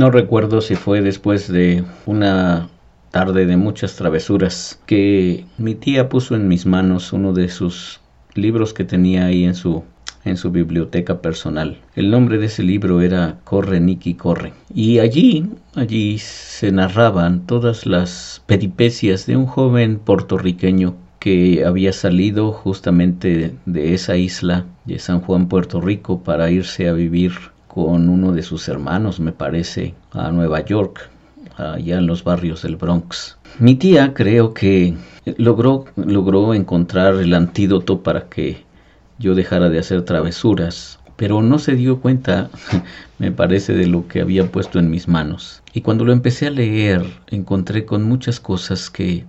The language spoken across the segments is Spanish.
No recuerdo si fue después de una tarde de muchas travesuras que mi tía puso en mis manos uno de sus libros que tenía ahí en su en su biblioteca personal. El nombre de ese libro era Corre Nicky Corre. Y allí, allí se narraban todas las peripecias de un joven puertorriqueño que había salido justamente de esa isla de San Juan, Puerto Rico, para irse a vivir con uno de sus hermanos, me parece, a Nueva York, allá en los barrios del Bronx. Mi tía creo que logró, logró encontrar el antídoto para que yo dejara de hacer travesuras, pero no se dio cuenta, me parece, de lo que había puesto en mis manos. Y cuando lo empecé a leer, encontré con muchas cosas que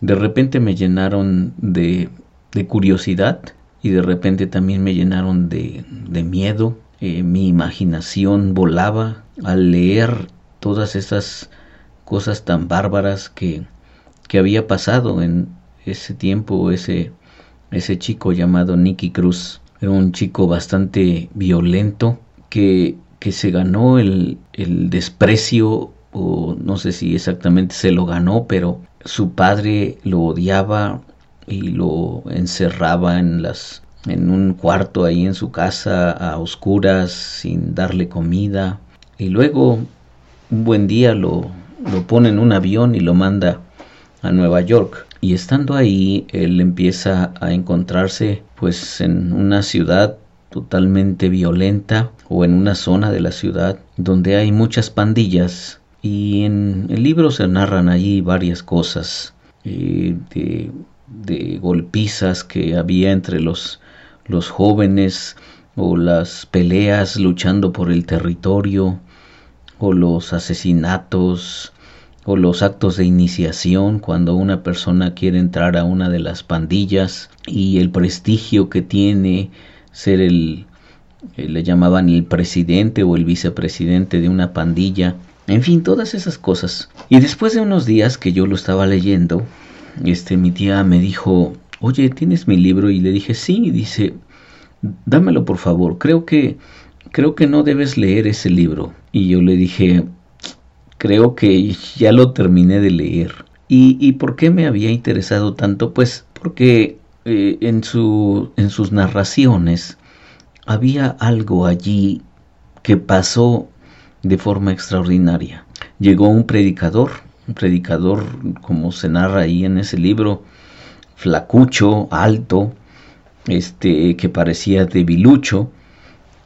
de repente me llenaron de, de curiosidad y de repente también me llenaron de, de miedo. Eh, mi imaginación volaba al leer todas esas cosas tan bárbaras que, que había pasado en ese tiempo, ese ese chico llamado Nicky Cruz. Era un chico bastante violento que, que se ganó el, el desprecio o no sé si exactamente se lo ganó, pero su padre lo odiaba y lo encerraba en las en un cuarto ahí en su casa a oscuras sin darle comida. Y luego un buen día lo, lo pone en un avión y lo manda a Nueva York. Y estando ahí él empieza a encontrarse pues en una ciudad totalmente violenta o en una zona de la ciudad donde hay muchas pandillas. Y en el libro se narran allí varias cosas eh, de, de, golpizas que había entre los, los jóvenes o las peleas luchando por el territorio o los asesinatos o los actos de iniciación cuando una persona quiere entrar a una de las pandillas y el prestigio que tiene ser el eh, le llamaban el presidente o el vicepresidente de una pandilla. En fin todas esas cosas. Y después de unos días que yo lo estaba leyendo este mi tía me dijo oye tienes mi libro y le dije sí dice dámelo por favor creo que creo que no debes leer ese libro y yo le dije creo que ya lo terminé de leer. ¿Y, y por qué me había interesado tanto? Pues porque eh, en, su, en sus narraciones había algo allí que pasó de forma extraordinaria. Llegó un predicador, un predicador como se narra ahí en ese libro, flacucho, alto, este que parecía debilucho,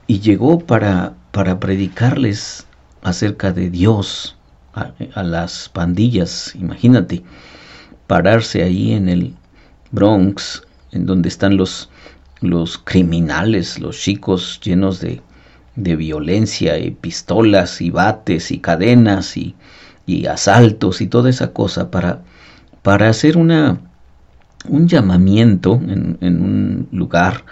y llegó para, para predicarles acerca de Dios, a, las pandillas, imagínate, pararse ahí en el Bronx, en donde están los, los criminales, los chicos llenos de, de violencia y pistolas y bates y cadenas y, y asaltos y toda esa cosa para, para hacer una, un llamamiento en, en, un lugar,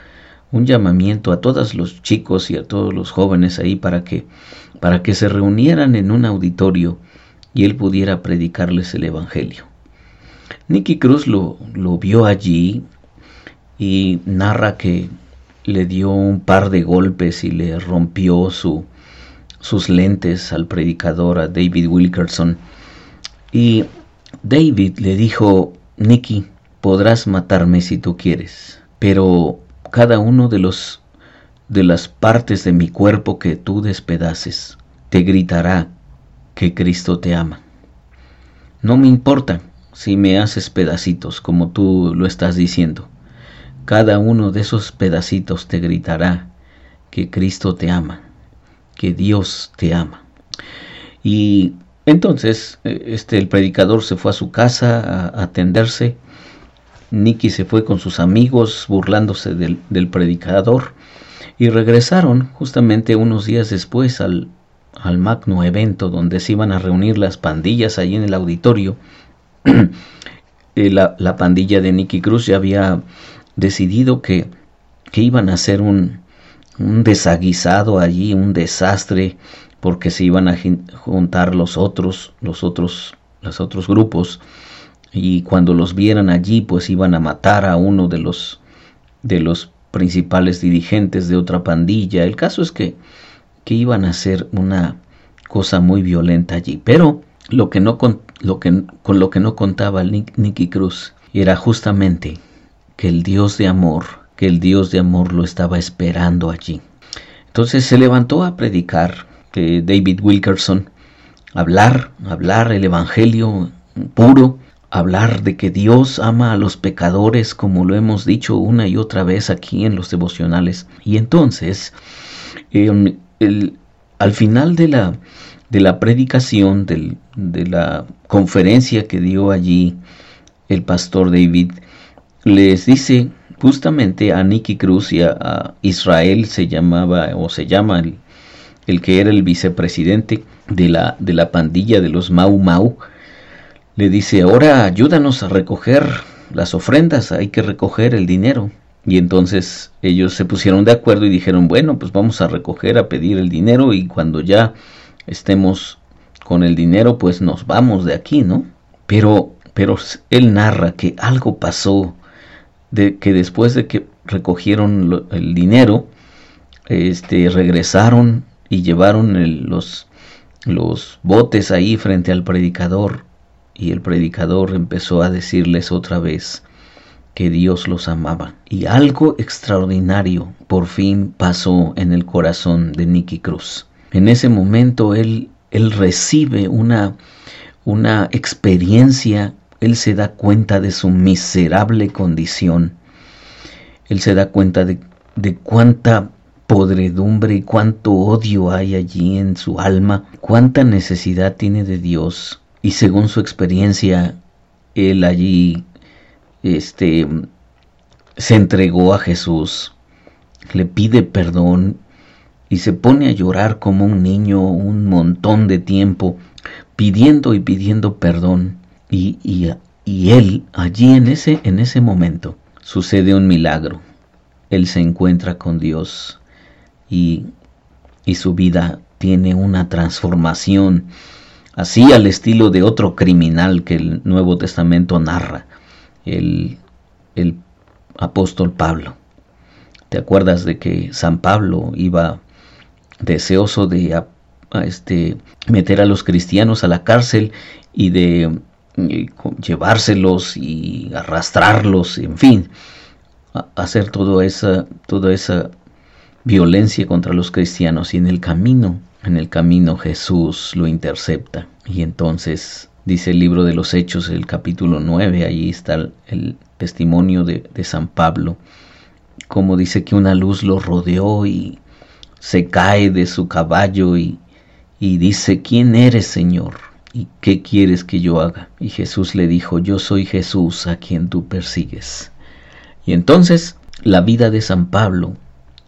un llamamiento a todos los chicos y a todos los jóvenes ahí para que, para que se reunieran en un auditorio y él pudiera predicarles el Evangelio. Nicky Cruz lo, lo vio allí y narra que le dio un par de golpes y le rompió su, sus lentes al predicador, a David Wilkerson. Y David le dijo, Nicky, podrás matarme si tú quieres, pero cada uno de los de las partes de mi cuerpo que tú despedaces te gritará que Cristo te ama. No me importa si me haces pedacitos, como tú lo estás diciendo. Cada uno de esos pedacitos te gritará que Cristo te ama, que Dios te ama. Y entonces eh, este, el predicador se fue a su casa a atenderse. Nicky se fue con sus amigos burlándose del, predicador y regresaron justamente unos días después al, al magno evento donde se iban a reunir las pandillas allí en el auditorio, eh, la, la, pandilla de Nicky Cruz ya había decidido que, que iban a hacer un, un desaguisado allí, un desastre, porque se iban a juntar los otros, los otros, los otros grupos, y cuando los vieran allí, pues iban a matar a uno de los de los principales dirigentes de otra pandilla. El caso es que que iban a hacer una, cosa muy violenta allí. Pero lo que no con, lo que, con lo que no contaba Nicky Cruz era justamente que el Dios de amor, que el Dios de amor lo estaba esperando allí. Entonces se levantó a predicar que David Wilkerson, hablar, hablar el Evangelio puro, hablar de que Dios ama a los pecadores como lo hemos dicho una y otra vez aquí en los devocionales. Y entonces, em, al final de la, de la predicación, de la conferencia que dio allí el pastor David, les dice justamente a Nicky Cruz y a, Israel se llamaba o se llama el, el, que era el vicepresidente de la, de la pandilla de los Mau Mau, le dice, ahora ayúdanos a recoger las ofrendas, hay que recoger el dinero. Y entonces ellos se pusieron de acuerdo y dijeron, bueno, pues vamos a recoger, a pedir el dinero y cuando ya estemos con el dinero, pues nos vamos de aquí, ¿no? Pero, pero él narra que algo pasó, de que después de que recogieron el dinero, este, regresaron y llevaron los, los botes ahí frente al predicador y el predicador empezó a decirles otra vez que Dios los amaba. Y algo extraordinario por fin pasó en el corazón de Nicky Cruz. En ese momento él, él recibe una, una experiencia, él se da cuenta de su miserable condición, él se da cuenta de, de cuánta podredumbre y cuánto odio hay allí en su alma, cuánta necesidad tiene de Dios y según su experiencia, él allí este, se entregó a Jesús, le pide perdón y se pone a llorar como un niño un montón de tiempo, pidiendo y pidiendo perdón. Y, y, él, allí en ese, en ese momento, sucede un milagro. Él se encuentra con Dios y, y su vida tiene una transformación así al estilo de otro criminal que el Nuevo Testamento narra, el, el apóstol Pablo. ¿Te acuerdas de que San Pablo iba deseoso de este, meter a los cristianos a la cárcel y de llevárselos y arrastrarlos, en fin, hacer toda esa, toda esa violencia contra los cristianos y en el camino en el camino Jesús lo intercepta y entonces dice el libro de los Hechos, el capítulo 9, allí está el, testimonio de, de, San Pablo, como dice que una luz lo rodeó y se cae de su caballo y, y dice, ¿quién eres Señor? ¿Y qué quieres que yo haga? Y Jesús le dijo, yo soy Jesús a quien tú persigues. Y entonces la vida de San Pablo,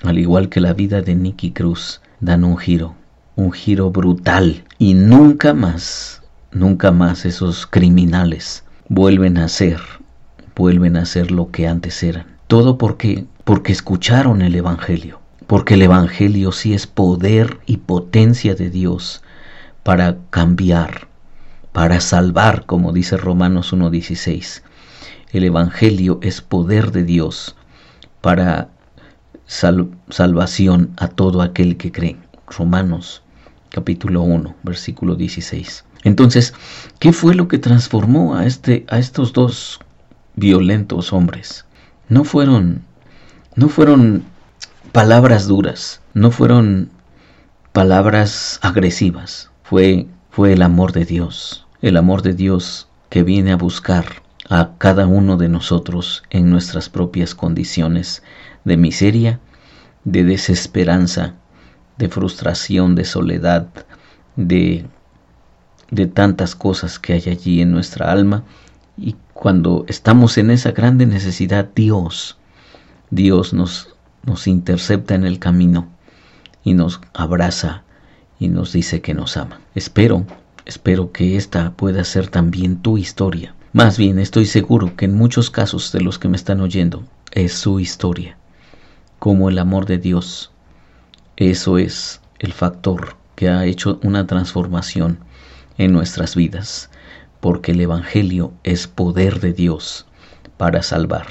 al igual que la vida de Nicky Cruz, dan un giro un giro brutal y nunca más, nunca más esos criminales vuelven a ser, vuelven a ser lo que antes eran. Todo porque porque escucharon el evangelio, porque el evangelio sí es poder y potencia de Dios para cambiar, para salvar, como dice Romanos 1:16. El evangelio es poder de Dios para salvación a todo aquel que cree. Romanos capítulo 1, versículo 16. Entonces, ¿qué fue lo que transformó a, este, a estos dos violentos hombres? No fueron, no fueron palabras duras, no fueron palabras agresivas, fue, fue el amor de Dios, el amor de Dios que viene a buscar a cada uno de nosotros en nuestras propias condiciones de miseria, de desesperanza, de frustración, de soledad, de, de tantas cosas que hay allí en nuestra alma. Y cuando estamos en esa grande necesidad, Dios, Dios nos, nos intercepta en el camino y nos abraza y nos dice que nos ama. Espero, espero que esta pueda ser también tu historia. Más bien estoy seguro que en muchos casos de los que me están oyendo es su historia, como el amor de Dios eso es el factor que ha hecho una transformación en nuestras vidas, porque el Evangelio es poder de Dios para salvar.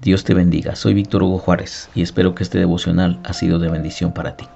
Dios te bendiga. Soy Víctor Hugo Juárez y espero que este devocional ha sido de bendición para ti.